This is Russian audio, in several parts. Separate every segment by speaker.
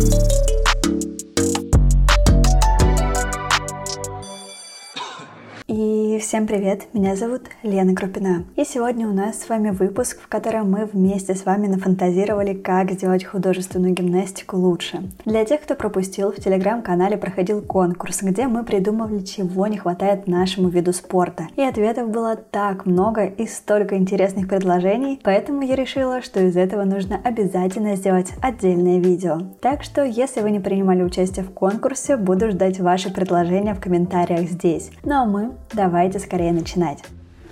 Speaker 1: you Всем привет, меня зовут Лена Крупина. И сегодня у нас с вами выпуск, в котором мы вместе с вами нафантазировали, как сделать художественную гимнастику лучше. Для тех, кто пропустил, в телеграм-канале проходил конкурс, где мы придумывали, чего не хватает нашему виду спорта. И ответов было так много и столько интересных предложений, поэтому я решила, что из этого нужно обязательно сделать отдельное видео. Так что, если вы не принимали участие в конкурсе, буду ждать ваши предложения в комментариях здесь. Ну а мы давайте скорее начинать.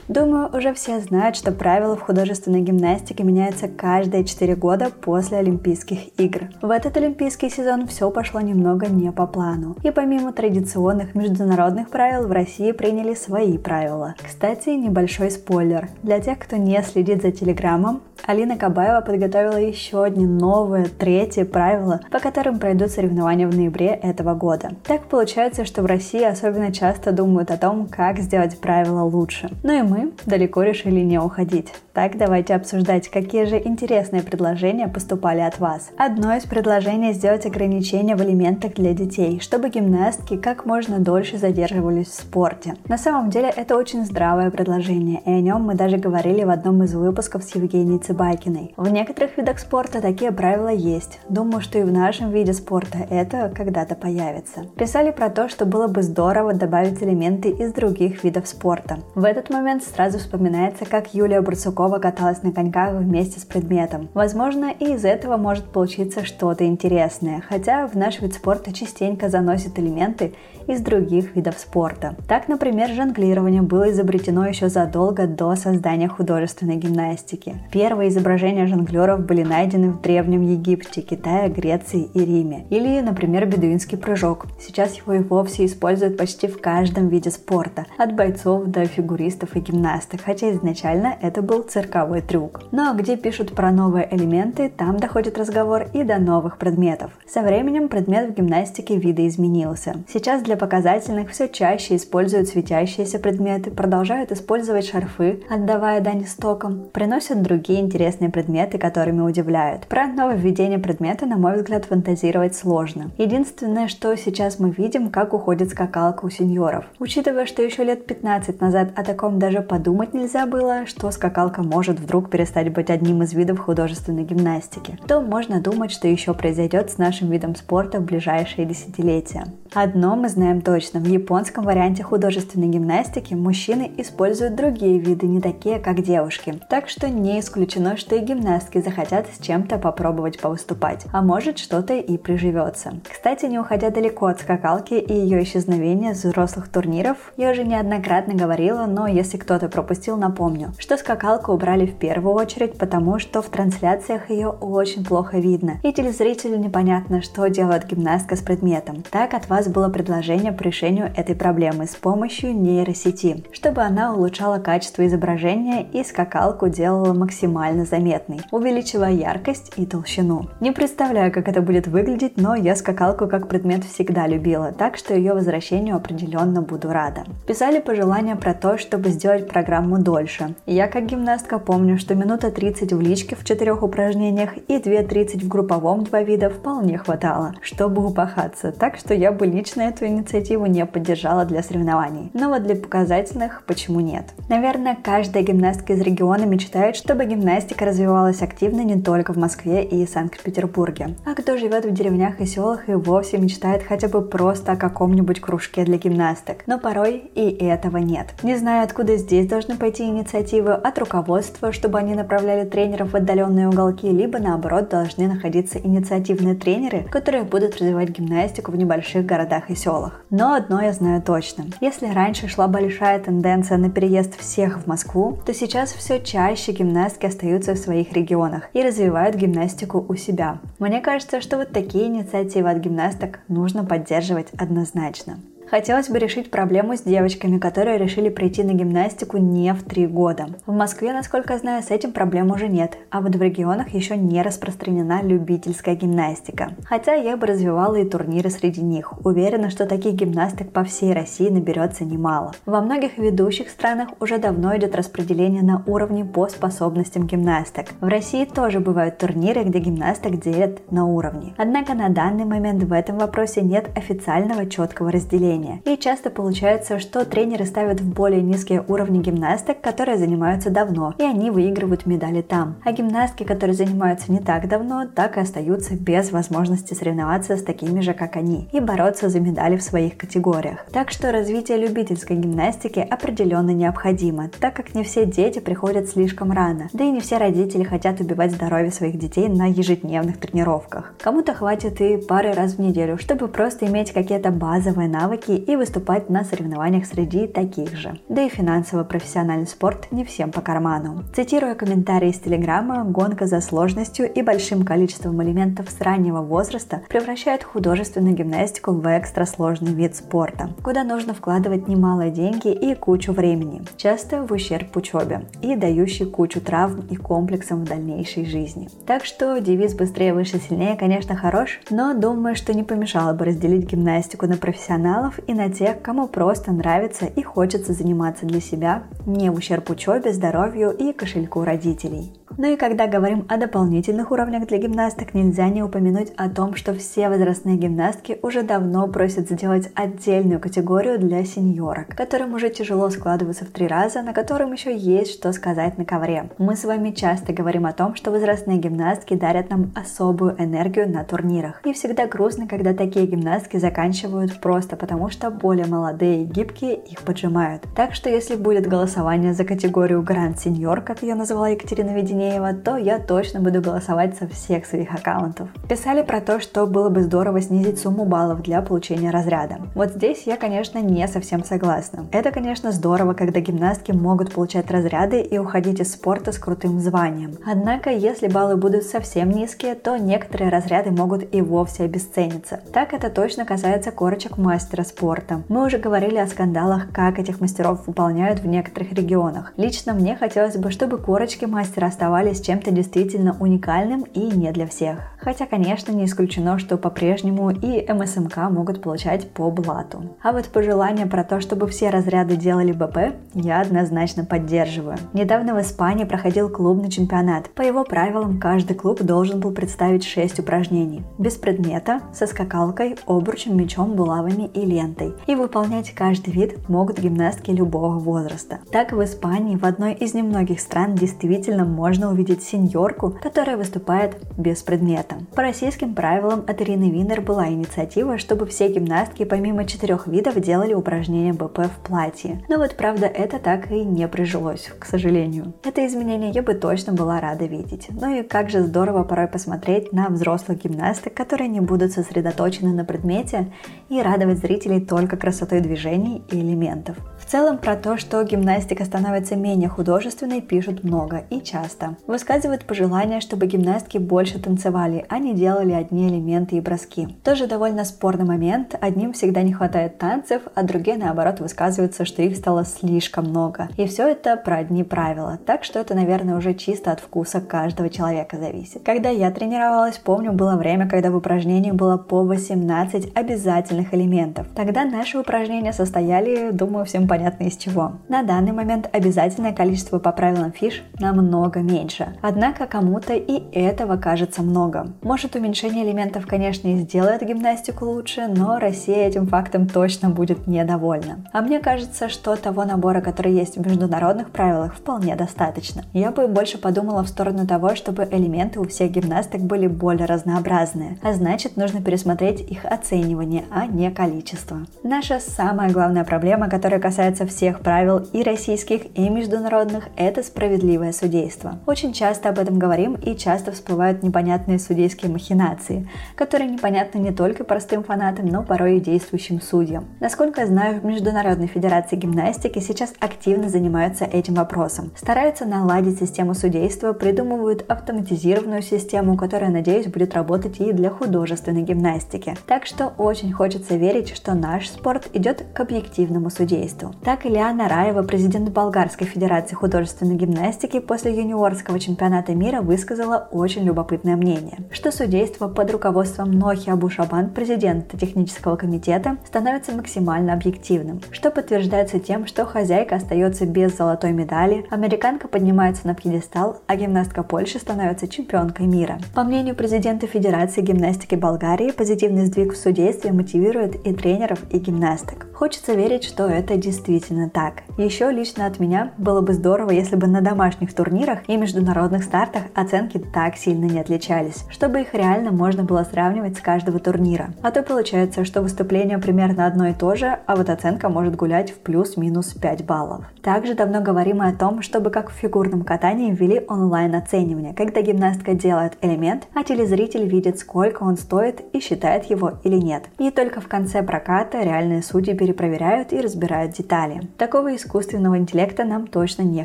Speaker 1: Думаю, уже все знают, что правила в художественной гимнастике меняются каждые 4 года после Олимпийских игр. В этот олимпийский сезон все пошло немного не по плану. И помимо традиционных международных правил, в России приняли свои правила. Кстати, небольшой спойлер. Для тех, кто не следит за телеграммом, Алина Кабаева подготовила еще одни новые, третьи правила, по которым пройдут соревнования в ноябре этого года. Так получается, что в России особенно часто думают о том, как сделать правила лучше. Ну и мы мы далеко решили не уходить. Так давайте обсуждать, какие же интересные предложения поступали от вас. Одно из предложений сделать ограничения в элементах для детей, чтобы гимнастки как можно дольше задерживались в спорте. На самом деле это очень здравое предложение, и о нем мы даже говорили в одном из выпусков с Евгенией Цыбакиной. В некоторых видах спорта такие правила есть. Думаю, что и в нашем виде спорта это когда-то появится. Писали про то, что было бы здорово добавить элементы из других видов спорта. В этот момент сразу вспоминается, как Юлия Бурцукова каталась на коньках вместе с предметом. Возможно, и из этого может получиться что-то интересное, хотя в наш вид спорта частенько заносят элементы из других видов спорта. Так, например, жонглирование было изобретено еще задолго до создания художественной гимнастики. Первые изображения жонглеров были найдены в Древнем Египте, Китае, Греции и Риме. Или, например, бедуинский прыжок. Сейчас его и вовсе используют почти в каждом виде спорта, от бойцов до фигуристов и гимнастов гимнасток, хотя изначально это был цирковой трюк. Но где пишут про новые элементы, там доходит разговор и до новых предметов. Со временем предмет в гимнастике видоизменился. Сейчас для показательных все чаще используют светящиеся предметы, продолжают использовать шарфы, отдавая дань истокам, приносят другие интересные предметы, которыми удивляют. Про нововведение предмета, на мой взгляд, фантазировать сложно. Единственное, что сейчас мы видим, как уходит скакалка у сеньоров. Учитывая, что еще лет 15 назад о таком даже подумать нельзя было, что скакалка может вдруг перестать быть одним из видов художественной гимнастики, то можно думать, что еще произойдет с нашим видом спорта в ближайшие десятилетия. Одно мы знаем точно, в японском варианте художественной гимнастики мужчины используют другие виды, не такие, как девушки. Так что не исключено, что и гимнастки захотят с чем-то попробовать повыступать, а может что-то и приживется. Кстати, не уходя далеко от скакалки и ее исчезновения с взрослых турниров, я уже неоднократно говорила, но если кто кто-то пропустил, напомню, что скакалку убрали в первую очередь, потому что в трансляциях ее очень плохо видно, и телезрителю непонятно, что делает гимнастка с предметом. Так от вас было предложение по решению этой проблемы с помощью нейросети, чтобы она улучшала качество изображения и скакалку делала максимально заметной, увеличивая яркость и толщину. Не представляю, как это будет выглядеть, но я скакалку как предмет всегда любила, так что ее возвращению определенно буду рада. Писали пожелания про то, чтобы сделать программу дольше. Я как гимнастка помню, что минута 30 в личке в четырех упражнениях и 2.30 в групповом два вида вполне хватало, чтобы упахаться, так что я бы лично эту инициативу не поддержала для соревнований. Но вот для показательных почему нет? Наверное, каждая гимнастка из региона мечтает, чтобы гимнастика развивалась активно не только в Москве и Санкт-Петербурге. А кто живет в деревнях и селах и вовсе мечтает хотя бы просто о каком-нибудь кружке для гимнасток. Но порой и этого нет. Не знаю, откуда здесь должны пойти инициативы от руководства, чтобы они направляли тренеров в отдаленные уголки, либо наоборот должны находиться инициативные тренеры, которые будут развивать гимнастику в небольших городах и селах. Но одно я знаю точно. Если раньше шла большая тенденция на переезд всех в Москву, то сейчас все чаще гимнастки остаются в своих регионах и развивают гимнастику у себя. Мне кажется, что вот такие инициативы от гимнасток нужно поддерживать однозначно. Хотелось бы решить проблему с девочками, которые решили прийти на гимнастику не в три года. В Москве, насколько знаю, с этим проблем уже нет, а вот в регионах еще не распространена любительская гимнастика. Хотя я бы развивала и турниры среди них. Уверена, что таких гимнасток по всей России наберется немало. Во многих ведущих странах уже давно идет распределение на уровне по способностям гимнасток. В России тоже бывают турниры, где гимнасток делят на уровни. Однако на данный момент в этом вопросе нет официального четкого разделения. И часто получается, что тренеры ставят в более низкие уровни гимнасток, которые занимаются давно, и они выигрывают медали там. А гимнастки, которые занимаются не так давно, так и остаются без возможности соревноваться с такими же, как они, и бороться за медали в своих категориях. Так что развитие любительской гимнастики определенно необходимо, так как не все дети приходят слишком рано, да и не все родители хотят убивать здоровье своих детей на ежедневных тренировках. Кому-то хватит и пары раз в неделю, чтобы просто иметь какие-то базовые навыки и выступать на соревнованиях среди таких же. Да и финансово-профессиональный спорт не всем по карману. Цитируя комментарии из Телеграма, гонка за сложностью и большим количеством элементов с раннего возраста превращает художественную гимнастику в экстрасложный вид спорта, куда нужно вкладывать немало деньги и кучу времени, часто в ущерб учебе, и дающий кучу травм и комплексов в дальнейшей жизни. Так что девиз «быстрее, выше, сильнее» конечно хорош, но думаю, что не помешало бы разделить гимнастику на профессионалов и на тех, кому просто нравится и хочется заниматься для себя, не в ущерб учебе, здоровью и кошельку родителей. Ну и когда говорим о дополнительных уровнях для гимнасток, нельзя не упомянуть о том, что все возрастные гимнастки уже давно просят сделать отдельную категорию для сеньорок, которым уже тяжело складываться в три раза, на котором еще есть что сказать на ковре. Мы с вами часто говорим о том, что возрастные гимнастки дарят нам особую энергию на турнирах. И всегда грустно, когда такие гимнастки заканчивают просто потому, что более молодые и гибкие их поджимают. Так что если будет голосование за категорию Гранд Сеньор, как ее назвала Екатерина Веденеева, Корнеева, то я точно буду голосовать со всех своих аккаунтов. Писали про то, что было бы здорово снизить сумму баллов для получения разряда. Вот здесь я, конечно, не совсем согласна. Это, конечно, здорово, когда гимнастки могут получать разряды и уходить из спорта с крутым званием. Однако, если баллы будут совсем низкие, то некоторые разряды могут и вовсе обесцениться. Так это точно касается корочек мастера спорта. Мы уже говорили о скандалах, как этих мастеров выполняют в некоторых регионах. Лично мне хотелось бы, чтобы корочки мастера оставались оставались чем-то действительно уникальным и не для всех. Хотя, конечно, не исключено, что по-прежнему и МСМК могут получать по блату. А вот пожелание про то, чтобы все разряды делали БП, я однозначно поддерживаю. Недавно в Испании проходил клубный чемпионат. По его правилам, каждый клуб должен был представить 6 упражнений. Без предмета, со скакалкой, обручем, мечом, булавами и лентой. И выполнять каждый вид могут гимнастки любого возраста. Так в Испании, в одной из немногих стран, действительно увидеть сеньорку, которая выступает без предмета. По российским правилам от Ирины Винер была инициатива, чтобы все гимнастки помимо четырех видов делали упражнения БП в платье. Но вот правда это так и не прижилось, к сожалению. Это изменение я бы точно была рада видеть. Ну и как же здорово порой посмотреть на взрослых гимнасток, которые не будут сосредоточены на предмете и радовать зрителей только красотой движений и элементов. В целом про то, что гимнастика становится менее художественной, пишут много и часто. Высказывают пожелание, чтобы гимнастки больше танцевали, а не делали одни элементы и броски. Тоже довольно спорный момент. Одним всегда не хватает танцев, а другие наоборот высказываются, что их стало слишком много. И все это про одни правила. Так что это, наверное, уже чисто от вкуса каждого человека зависит. Когда я тренировалась, помню, было время, когда в упражнении было по 18 обязательных элементов. Тогда наши упражнения состояли, думаю, всем понятно, понятно из чего. На данный момент обязательное количество по правилам фиш намного меньше. Однако кому-то и этого кажется много. Может уменьшение элементов, конечно, и сделает гимнастику лучше, но Россия этим фактом точно будет недовольна. А мне кажется, что того набора, который есть в международных правилах, вполне достаточно. Я бы больше подумала в сторону того, чтобы элементы у всех гимнасток были более разнообразные, а значит нужно пересмотреть их оценивание, а не количество. Наша самая главная проблема, которая касается касается всех правил и российских, и международных, это справедливое судейство. Очень часто об этом говорим и часто всплывают непонятные судейские махинации, которые непонятны не только простым фанатам, но порой и действующим судьям. Насколько я знаю, в Международной Федерации гимнастики сейчас активно занимаются этим вопросом. Стараются наладить систему судейства, придумывают автоматизированную систему, которая, надеюсь, будет работать и для художественной гимнастики. Так что очень хочется верить, что наш спорт идет к объективному судейству. Так Илья Нараева, президент Болгарской Федерации художественной гимнастики, после юниорского чемпионата мира высказала очень любопытное мнение, что судейство под руководством Нохи Абушабан, президента технического комитета, становится максимально объективным, что подтверждается тем, что хозяйка остается без золотой медали, американка поднимается на пьедестал, а гимнастка Польши становится чемпионкой мира. По мнению президента Федерации гимнастики Болгарии, позитивный сдвиг в судействе мотивирует и тренеров, и гимнасток. Хочется верить, что это действительно так. Еще лично от меня было бы здорово, если бы на домашних турнирах и международных стартах оценки так сильно не отличались, чтобы их реально можно было сравнивать с каждого турнира. А то получается, что выступление примерно одно и то же, а вот оценка может гулять в плюс-минус 5 баллов. Также давно говорим о том, чтобы как в фигурном катании ввели онлайн оценивание, когда гимнастка делает элемент, а телезритель видит, сколько он стоит и считает его или нет. И только в конце проката реальные судьи перепроверяют и разбирают детали. Такого искусственного интеллекта нам точно не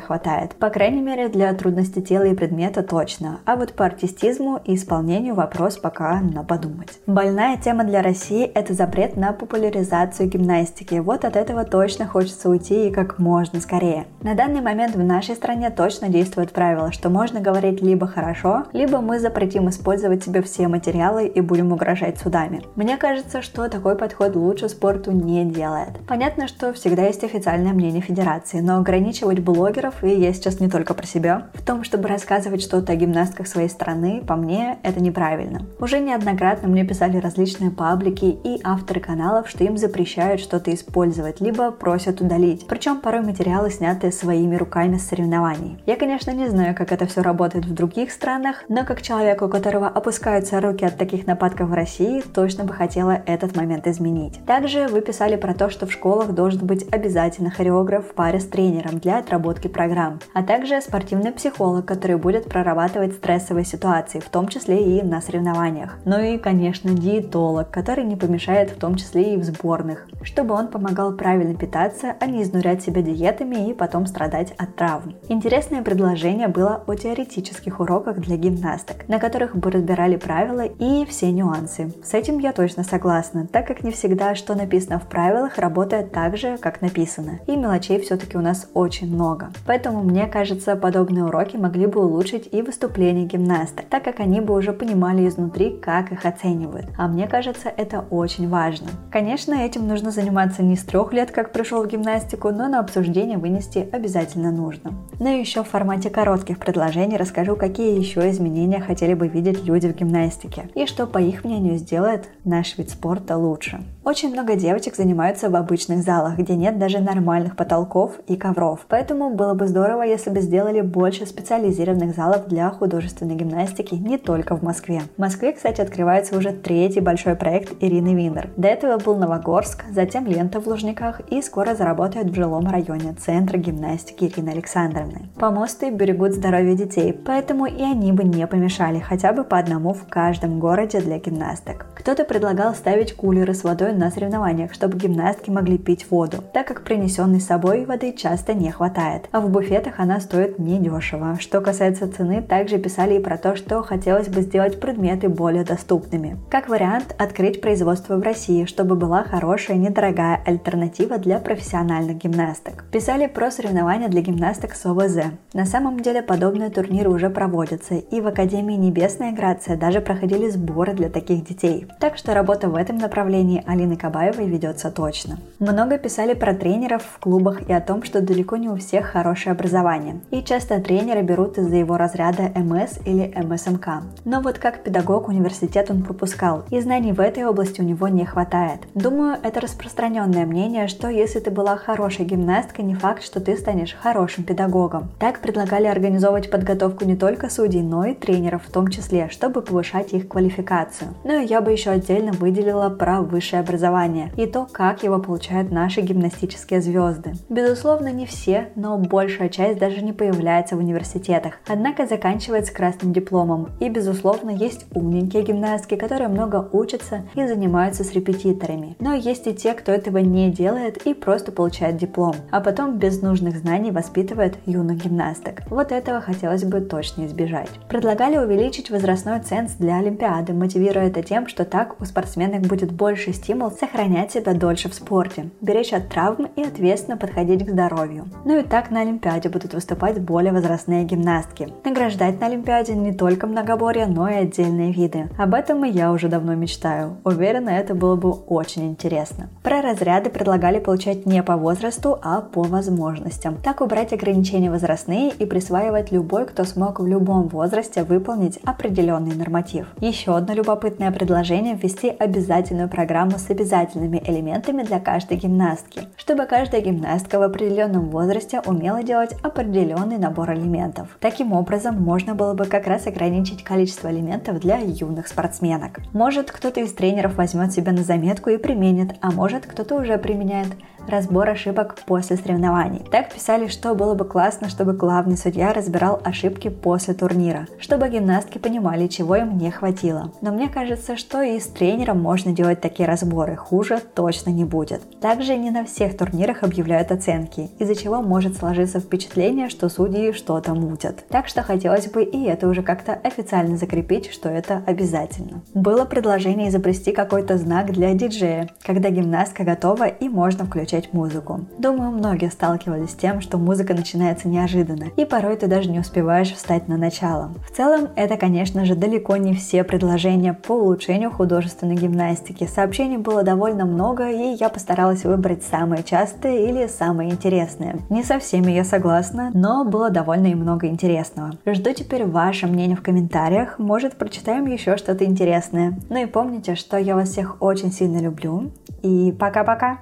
Speaker 1: хватает. По крайней мере, для трудности тела и предмета точно. А вот по артистизму и исполнению вопрос пока на подумать. Больная тема для России – это запрет на популяризацию гимнастики. Вот от этого точно хочется уйти и как можно скорее. На данный момент в нашей стране точно действует правило, что можно говорить либо хорошо, либо мы запретим использовать себе все материалы и будем угрожать судами. Мне кажется, что такой подход лучше спорту не делает. Понятно, что всегда есть официальное мнение федерации, но ограничивать блогеров, и я сейчас не только про себя, в том, чтобы рассказывать что-то о гимнастках своей страны, по мне, это неправильно. Уже неоднократно мне писали различные паблики и авторы каналов, что им запрещают что-то использовать, либо просят удалить. Причем порой материалы сняты своими руками с соревнований. Я, конечно, не знаю, как это все работает в других странах, но как человек, у которого опускаются руки от таких нападков в России, точно бы хотела этот момент изменить. Также вы писали про то, что в школах должен быть обязательно хореограф в паре с тренером для отработки программ, а также спортивный психолог, который будет прорабатывать стрессовые ситуации, в том числе и на соревнованиях. Ну и, конечно, диетолог, который не помешает в том числе и в сборных, чтобы он помогал правильно питаться, а не изнурять себя диетами и потом страдать от травм. Интересное предложение было о теоретических уроках для гимнасток, на которых бы разбирали правила и все нюансы. С этим я точно согласна, так как не всегда, что написано в правилах, работает так же, как написано. И мелочей все-таки у нас очень много. Поэтому мне кажется, подобные уроки могли бы улучшить и выступления гимнасток, так как они бы уже понимали изнутри, как их оценивают. А мне кажется, это очень важно. Конечно, этим нужно заниматься не с трех лет, как пришел в гимнастику, но на обсуждение вынести обязательно нужно. Но еще в формате коротких предложений расскажу, какие еще изменения хотели бы видеть люди в гимнастике и что, по их мнению, сделает наш вид спорта лучше. Очень много девочек занимаются в обычных залах, где нет даже нормальных потолков и ковров. Поэтому было бы здорово, если бы сделали больше специализированных залов для художественной гимнастики не только в Москве. В Москве, кстати, открывается уже третий большой проект Ирины Винер. До этого был Новогорск, затем Лента в Лужниках и скоро заработает в жилом районе Центра гимнастики Ирины Александровны. Помосты берегут здоровье детей, поэтому и они бы не помешали хотя бы по одному в каждом городе для гимнасток. Кто-то предлагал ставить кулеры с водой на соревнованиях, чтобы гимнастки могли пить воду, так как принесенной с собой воды часто не хватает, а в буфетах она стоит недешево. Что касается цены, также писали и про то, что хотелось бы сделать предметы более доступными. Как вариант, открыть производство в России, чтобы была хорошая, недорогая альтернатива для профессиональных гимнасток. Писали про соревнования для гимнасток с ОВЗ. На самом деле подобные турниры уже проводятся, и в Академии Небесная Грация даже проходили сборы для таких детей. Так что работа в этом направлении Алины Кабаевой ведется точно. Много писали про тренеров в клубах и о том, что далеко не у всех хорошее образование. И часто тренеры берут из-за его разряда МС или МСМК. Но вот как педагог университет он пропускал, и знаний в этой области у него не хватает. Думаю, это распространенное мнение, что если ты была хорошей гимнасткой, не факт, что ты станешь хорошим педагогом. Так предлагали организовывать подготовку не только судей, но и тренеров в том числе, чтобы повышать их квалификацию. Ну и я бы еще отдельно выделила про высшее образование и то, как его получают наши гимнастические звезды. Безусловно, не все, но большая часть даже не появляется в университетах, однако заканчивает с красным дипломом. И, безусловно, есть умненькие гимнастки, которые много учатся и занимаются с репетиторами. Но есть и те, кто этого не делает и просто получает диплом, а потом без нужных знаний воспитывает юных гимнасток. Вот этого хотелось бы точно избежать. Предлагали увеличить возрастной ценз для Олимпиады, мотивируя это тем, что так у спортсменок будет больше стимул сохранять себя дольше в спорте, беречь от травм и ответственно подходить к здоровью. Ну и так на Олимпиаде будут выступать более возрастные гимнастки. Награждать на Олимпиаде не только многоборье, но и отдельные виды. Об этом и я уже давно мечтаю. Уверена, это было бы очень интересно. Про разряды предлагали получать не по возрасту, а по возможностям. Так убрать ограничения возрастные и присваивать любой, кто смог в любом возрасте выполнить определенный норматив. Еще одно любопытное предложение – ввести обязательную программу с обязательными элементами для каждой гимнастки, чтобы каждая гимнастка в определенном возрасте умела делать определенный набор элементов. Таким образом, можно было бы как раз ограничить количество элементов для юных спортсменок. Может, кто-то из тренеров возьмет себя на заметку и применит, а может, кто-то уже применяет разбор ошибок после соревнований. Так писали, что было бы классно, чтобы главный судья разбирал ошибки после турнира, чтобы гимнастки понимали, чего им не хватило. Но мне кажется, что и с тренером можно делать такие разборы, хуже точно не будет. Также не на всех турнирах объявляют оценки, из-за чего может сложиться впечатление, что судьи что-то мутят. Так что хотелось бы и это уже как-то официально закрепить, что это обязательно. Было предложение изобрести какой-то знак для диджея, когда гимнастка готова и можно включить включать музыку. Думаю, многие сталкивались с тем, что музыка начинается неожиданно, и порой ты даже не успеваешь встать на начало. В целом, это, конечно же, далеко не все предложения по улучшению художественной гимнастики. Сообщений было довольно много, и я постаралась выбрать самые частые или самые интересные. Не со всеми я согласна, но было довольно и много интересного. Жду теперь ваше мнение в комментариях, может прочитаем еще что-то интересное. Ну и помните, что я вас всех очень сильно люблю, и пока-пока!